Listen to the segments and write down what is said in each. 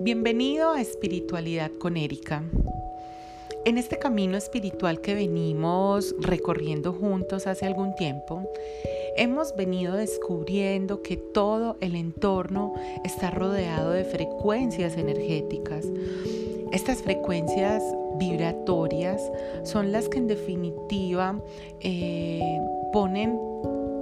Bienvenido a Espiritualidad con Erika. En este camino espiritual que venimos recorriendo juntos hace algún tiempo, hemos venido descubriendo que todo el entorno está rodeado de frecuencias energéticas. Estas frecuencias vibratorias son las que en definitiva eh, ponen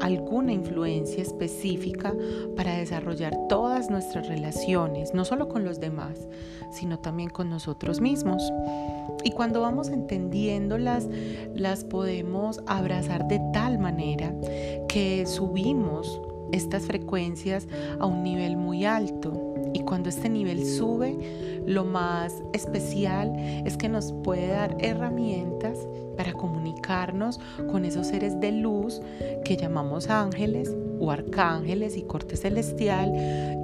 alguna influencia específica para desarrollar todas nuestras relaciones, no solo con los demás, sino también con nosotros mismos. Y cuando vamos entendiéndolas, las podemos abrazar de tal manera que subimos estas frecuencias a un nivel muy alto. Y cuando este nivel sube, lo más especial es que nos puede dar herramientas para comunicarnos con esos seres de luz que llamamos ángeles o arcángeles y corte celestial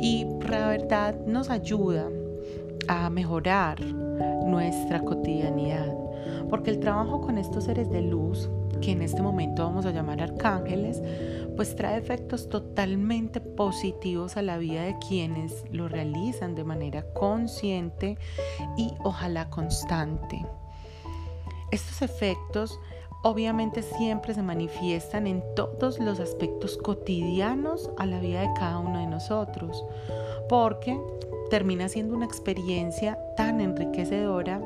y la verdad nos ayuda a mejorar nuestra cotidianidad. Porque el trabajo con estos seres de luz, que en este momento vamos a llamar arcángeles, pues trae efectos totalmente positivos a la vida de quienes lo realizan de manera consciente y ojalá constante. Estos efectos obviamente siempre se manifiestan en todos los aspectos cotidianos a la vida de cada uno de nosotros, porque termina siendo una experiencia tan enriquecedora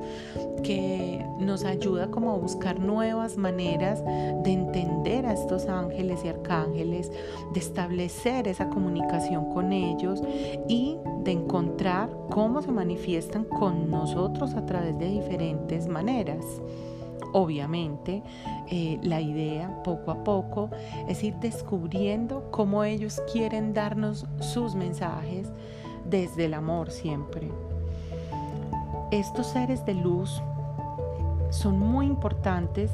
que nos ayuda como a buscar nuevas maneras de entender a estos ángeles y arcángeles, de establecer esa comunicación con ellos y de encontrar cómo se manifiestan con nosotros a través de diferentes maneras. Obviamente, eh, la idea poco a poco es ir descubriendo cómo ellos quieren darnos sus mensajes desde el amor siempre. Estos seres de luz son muy importantes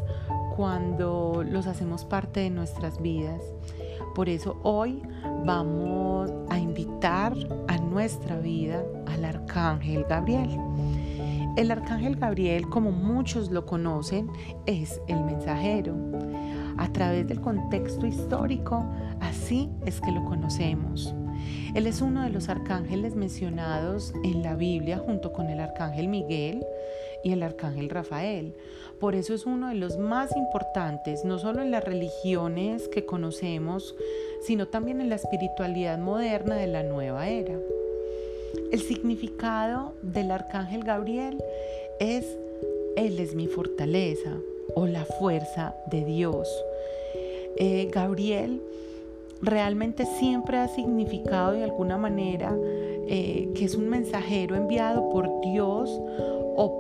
cuando los hacemos parte de nuestras vidas. Por eso hoy vamos a invitar a nuestra vida al Arcángel Gabriel. El arcángel Gabriel, como muchos lo conocen, es el mensajero. A través del contexto histórico, así es que lo conocemos. Él es uno de los arcángeles mencionados en la Biblia junto con el arcángel Miguel y el arcángel Rafael. Por eso es uno de los más importantes, no solo en las religiones que conocemos, sino también en la espiritualidad moderna de la nueva era. El significado del arcángel Gabriel es, Él es mi fortaleza o la fuerza de Dios. Eh, Gabriel realmente siempre ha significado de alguna manera eh, que es un mensajero enviado por Dios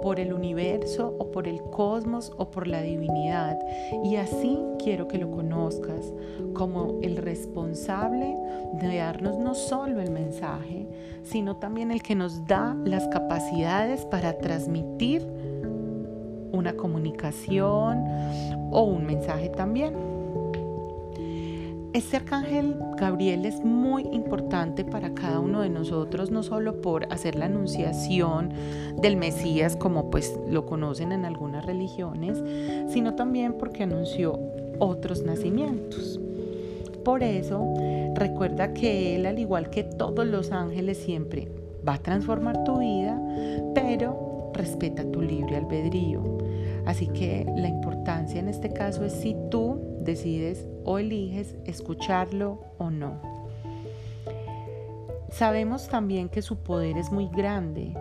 por el universo o por el cosmos o por la divinidad. Y así quiero que lo conozcas como el responsable de darnos no solo el mensaje, sino también el que nos da las capacidades para transmitir una comunicación o un mensaje también. Este arcángel Gabriel es muy importante para cada uno de nosotros, no solo por hacer la anunciación del Mesías, como pues lo conocen en algunas religiones, sino también porque anunció otros nacimientos. Por eso, recuerda que Él, al igual que todos los ángeles, siempre va a transformar tu vida, pero respeta tu libre albedrío. Así que la importancia en este caso es si tú decides o eliges escucharlo o no. Sabemos también que su poder es muy grande,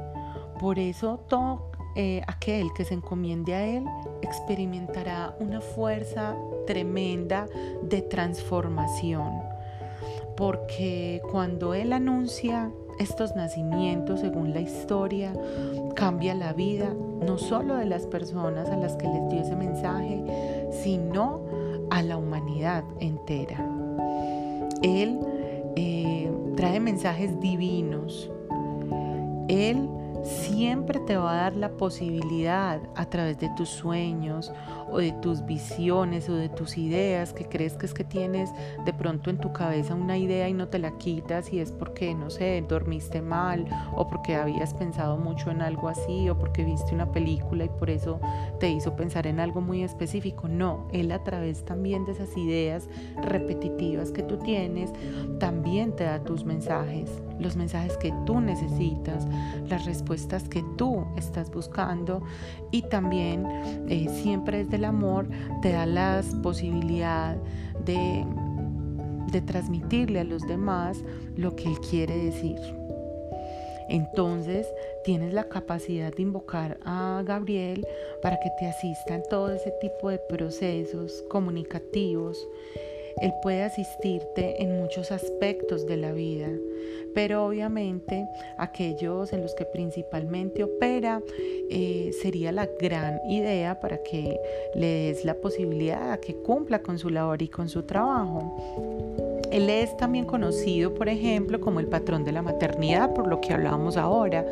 por eso todo eh, aquel que se encomiende a Él experimentará una fuerza tremenda de transformación, porque cuando Él anuncia estos nacimientos, según la historia, cambia la vida no solo de las personas a las que les dio ese mensaje, sino a la humanidad entera. Él eh, trae mensajes divinos. Él siempre te va a dar la posibilidad a través de tus sueños o de tus visiones o de tus ideas que crees que es que tienes de pronto en tu cabeza una idea y no te la quitas y es porque, no sé, dormiste mal o porque habías pensado mucho en algo así o porque viste una película y por eso te hizo pensar en algo muy específico. No, él a través también de esas ideas repetitivas que tú tienes, también te da tus mensajes los mensajes que tú necesitas, las respuestas que tú estás buscando y también eh, siempre desde el amor te da la posibilidad de, de transmitirle a los demás lo que él quiere decir. Entonces tienes la capacidad de invocar a Gabriel para que te asista en todo ese tipo de procesos comunicativos. Él puede asistirte en muchos aspectos de la vida, pero obviamente aquellos en los que principalmente opera eh, sería la gran idea para que le des la posibilidad a que cumpla con su labor y con su trabajo. Él es también conocido, por ejemplo, como el patrón de la maternidad, por lo que hablábamos ahora,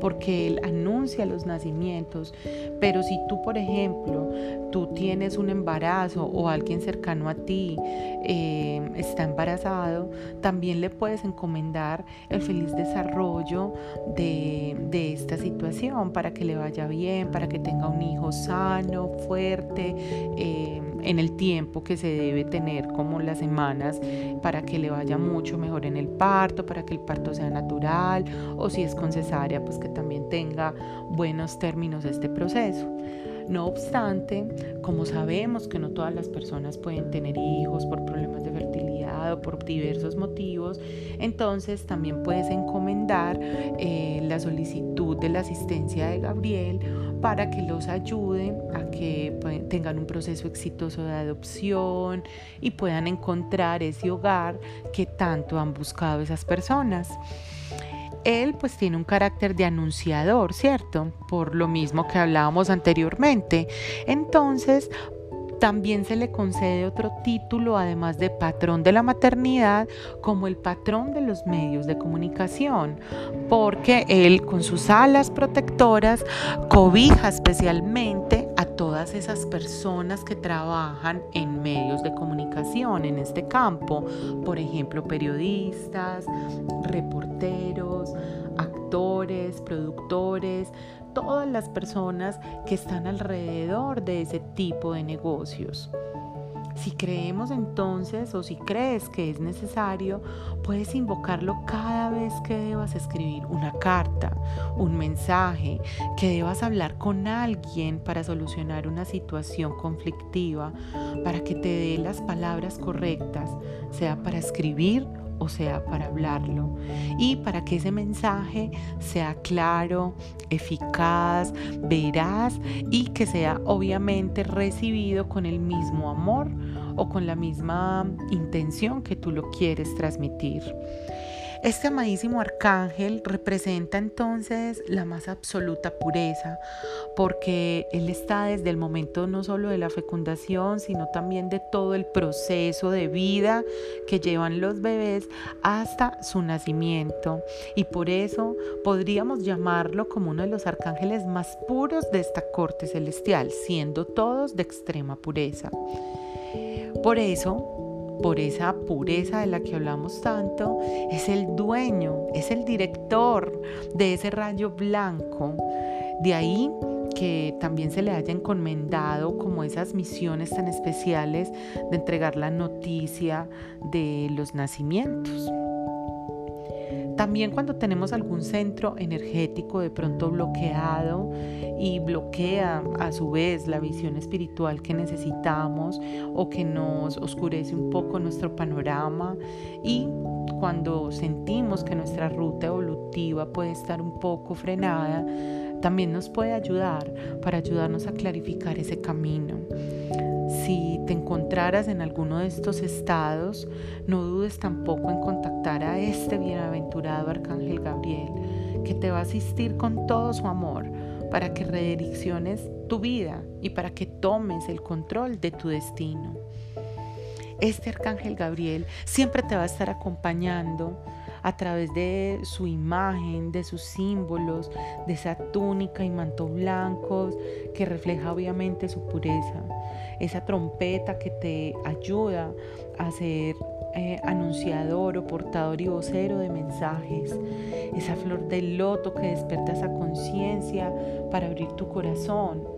porque él anuncia los nacimientos. Pero si tú, por ejemplo, tú tienes un embarazo o alguien cercano a ti eh, está embarazado, también le puedes encomendar el feliz desarrollo de, esta situación para que le vaya bien, para que tenga un hijo sano, fuerte. Eh, en el tiempo que se debe tener, como las semanas, para que le vaya mucho mejor en el parto, para que el parto sea natural, o si es con cesárea, pues que también tenga buenos términos este proceso. No obstante, como sabemos que no todas las personas pueden tener hijos por problemas de fertilidad o por diversos motivos, entonces también puedes encomendar eh, la solicitud de la asistencia de Gabriel para que los ayude a que pues, tengan un proceso exitoso de adopción y puedan encontrar ese hogar que tanto han buscado esas personas él pues tiene un carácter de anunciador, ¿cierto? Por lo mismo que hablábamos anteriormente. Entonces, también se le concede otro título, además de patrón de la maternidad, como el patrón de los medios de comunicación, porque él con sus alas protectoras cobija especialmente a todas esas personas que trabajan en medios de comunicación en este campo, por ejemplo, periodistas, reporteros, actores, productores, todas las personas que están alrededor de ese tipo de negocios. Si creemos entonces o si crees que es necesario, puedes invocarlo cada vez que debas escribir una carta, un mensaje, que debas hablar con alguien para solucionar una situación conflictiva, para que te dé las palabras correctas, sea para escribir o sea para hablarlo. Y para que ese mensaje sea claro, eficaz, veraz y que sea obviamente recibido con el mismo amor o con la misma intención que tú lo quieres transmitir. Este amadísimo arcángel representa entonces la más absoluta pureza, porque él está desde el momento no solo de la fecundación, sino también de todo el proceso de vida que llevan los bebés hasta su nacimiento. Y por eso podríamos llamarlo como uno de los arcángeles más puros de esta corte celestial, siendo todos de extrema pureza. Por eso, por esa pureza de la que hablamos tanto, es el dueño, es el director de ese rayo blanco. De ahí que también se le haya encomendado como esas misiones tan especiales de entregar la noticia de los nacimientos. También cuando tenemos algún centro energético de pronto bloqueado y bloquea a su vez la visión espiritual que necesitamos o que nos oscurece un poco nuestro panorama y cuando sentimos que nuestra ruta evolutiva puede estar un poco frenada, también nos puede ayudar para ayudarnos a clarificar ese camino. Si te encontraras en alguno de estos estados, no dudes tampoco en contactar a este bienaventurado Arcángel Gabriel, que te va a asistir con todo su amor para que redirecciones tu vida y para que tomes el control de tu destino. Este Arcángel Gabriel siempre te va a estar acompañando a través de su imagen, de sus símbolos, de esa túnica y manto blancos que refleja obviamente su pureza, esa trompeta que te ayuda a ser eh, anunciador o portador y vocero de mensajes, esa flor del loto que despierta esa conciencia para abrir tu corazón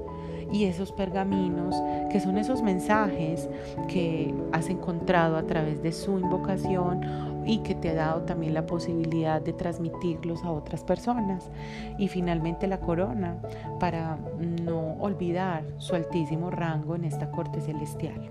y esos pergaminos, que son esos mensajes que has encontrado a través de su invocación y que te ha dado también la posibilidad de transmitirlos a otras personas. Y finalmente la corona, para no olvidar su altísimo rango en esta corte celestial.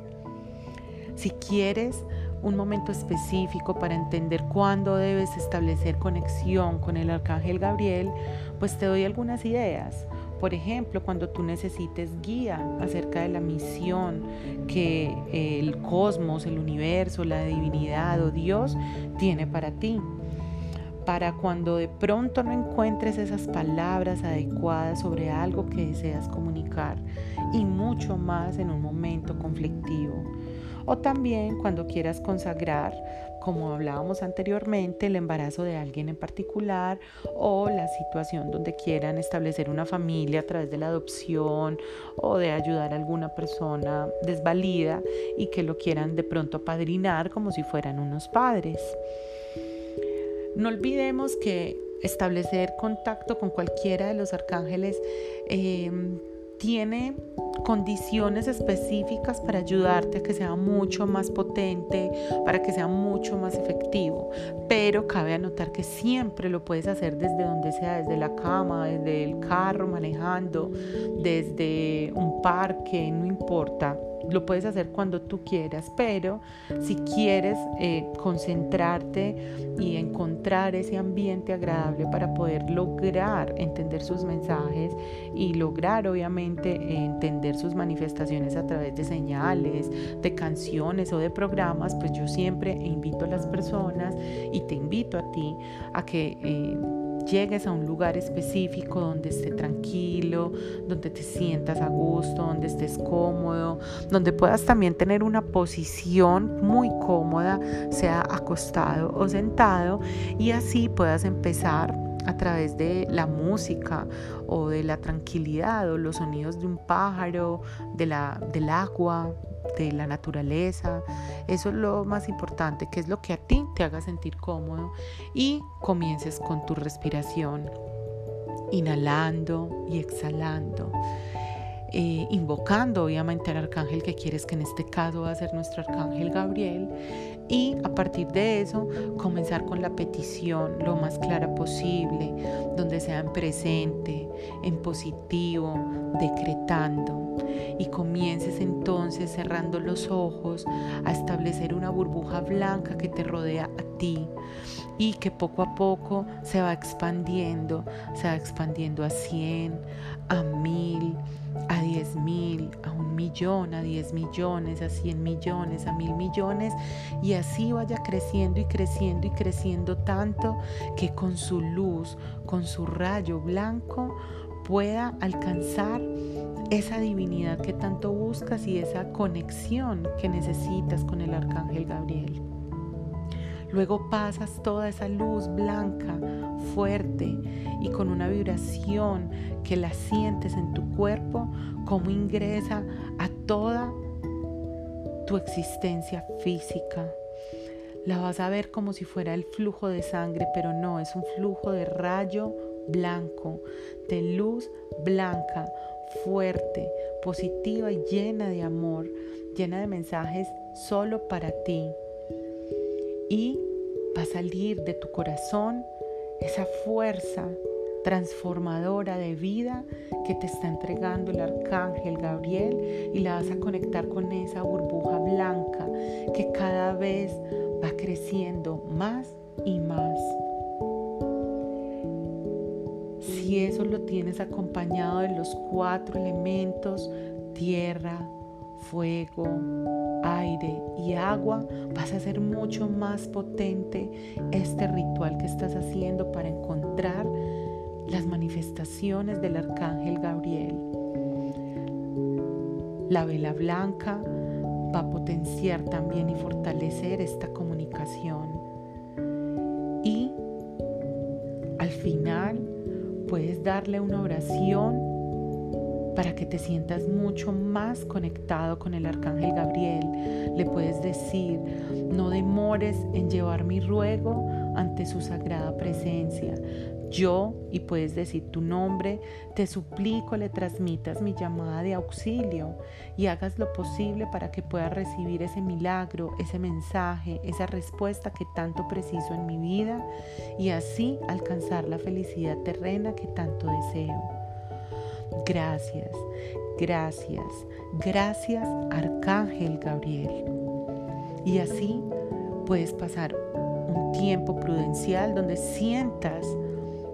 Si quieres un momento específico para entender cuándo debes establecer conexión con el arcángel Gabriel, pues te doy algunas ideas. Por ejemplo, cuando tú necesites guía acerca de la misión que el cosmos, el universo, la divinidad o Dios tiene para ti. Para cuando de pronto no encuentres esas palabras adecuadas sobre algo que deseas comunicar y mucho más en un momento conflictivo o también cuando quieras consagrar, como hablábamos anteriormente, el embarazo de alguien en particular o la situación donde quieran establecer una familia a través de la adopción o de ayudar a alguna persona desvalida y que lo quieran de pronto padrinar como si fueran unos padres. No olvidemos que establecer contacto con cualquiera de los arcángeles eh, tiene condiciones específicas para ayudarte a que sea mucho más potente, para que sea mucho más efectivo. Pero cabe anotar que siempre lo puedes hacer desde donde sea, desde la cama, desde el carro manejando, desde un parque, no importa lo puedes hacer cuando tú quieras, pero si quieres eh, concentrarte y encontrar ese ambiente agradable para poder lograr entender sus mensajes y lograr obviamente entender sus manifestaciones a través de señales, de canciones o de programas, pues yo siempre invito a las personas y te invito a ti a que... Eh, llegues a un lugar específico donde esté tranquilo, donde te sientas a gusto, donde estés cómodo, donde puedas también tener una posición muy cómoda, sea acostado o sentado, y así puedas empezar a través de la música o de la tranquilidad o los sonidos de un pájaro, de la, del agua, de la naturaleza. Eso es lo más importante, que es lo que a ti te haga sentir cómodo y comiences con tu respiración, inhalando y exhalando. Eh, invocando obviamente al arcángel que quieres, que en este caso va a ser nuestro arcángel Gabriel, y a partir de eso comenzar con la petición lo más clara posible, donde sea en presente, en positivo, decretando. Y comiences entonces cerrando los ojos a establecer una burbuja blanca que te rodea a ti y que poco a poco se va expandiendo, se va expandiendo a 100, a 1000 a 10 mil, a un millón, a 10 millones, a 100 millones, a mil millones, y así vaya creciendo y creciendo y creciendo tanto que con su luz, con su rayo blanco, pueda alcanzar esa divinidad que tanto buscas y esa conexión que necesitas con el arcángel Gabriel. Luego pasas toda esa luz blanca, fuerte y con una vibración que la sientes en tu cuerpo, como ingresa a toda tu existencia física. La vas a ver como si fuera el flujo de sangre, pero no, es un flujo de rayo blanco, de luz blanca, fuerte, positiva y llena de amor, llena de mensajes solo para ti y va a salir de tu corazón esa fuerza transformadora de vida que te está entregando el arcángel Gabriel y la vas a conectar con esa burbuja blanca que cada vez va creciendo más y más. Si eso lo tienes acompañado de los cuatro elementos, tierra, fuego, aire y agua, vas a hacer mucho más potente este ritual que estás haciendo para encontrar las manifestaciones del arcángel Gabriel. La vela blanca va a potenciar también y fortalecer esta comunicación. Y al final puedes darle una oración para que te sientas mucho más conectado con el arcángel Gabriel. Le puedes decir, no demores en llevar mi ruego ante su sagrada presencia. Yo, y puedes decir tu nombre, te suplico le transmitas mi llamada de auxilio y hagas lo posible para que pueda recibir ese milagro, ese mensaje, esa respuesta que tanto preciso en mi vida y así alcanzar la felicidad terrena que tanto deseo. Gracias, gracias, gracias Arcángel Gabriel. Y así puedes pasar un tiempo prudencial donde sientas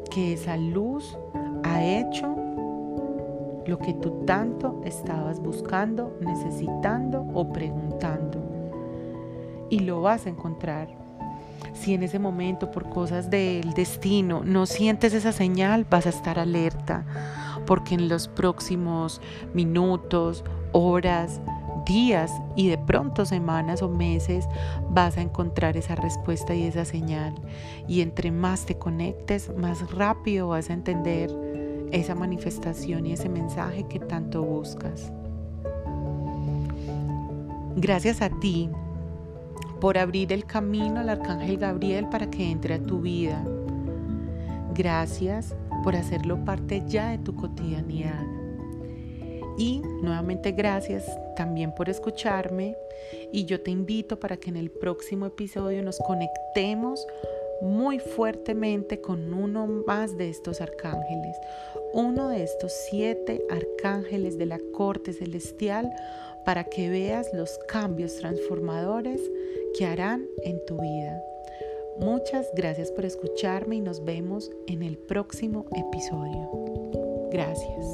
que esa luz ha hecho lo que tú tanto estabas buscando, necesitando o preguntando. Y lo vas a encontrar. Si en ese momento por cosas del destino no sientes esa señal, vas a estar alerta, porque en los próximos minutos, horas, días y de pronto semanas o meses vas a encontrar esa respuesta y esa señal. Y entre más te conectes, más rápido vas a entender esa manifestación y ese mensaje que tanto buscas. Gracias a ti por abrir el camino al Arcángel Gabriel para que entre a tu vida. Gracias por hacerlo parte ya de tu cotidianidad. Y nuevamente gracias también por escucharme y yo te invito para que en el próximo episodio nos conectemos muy fuertemente con uno más de estos arcángeles, uno de estos siete arcángeles de la corte celestial para que veas los cambios transformadores que harán en tu vida. Muchas gracias por escucharme y nos vemos en el próximo episodio. Gracias.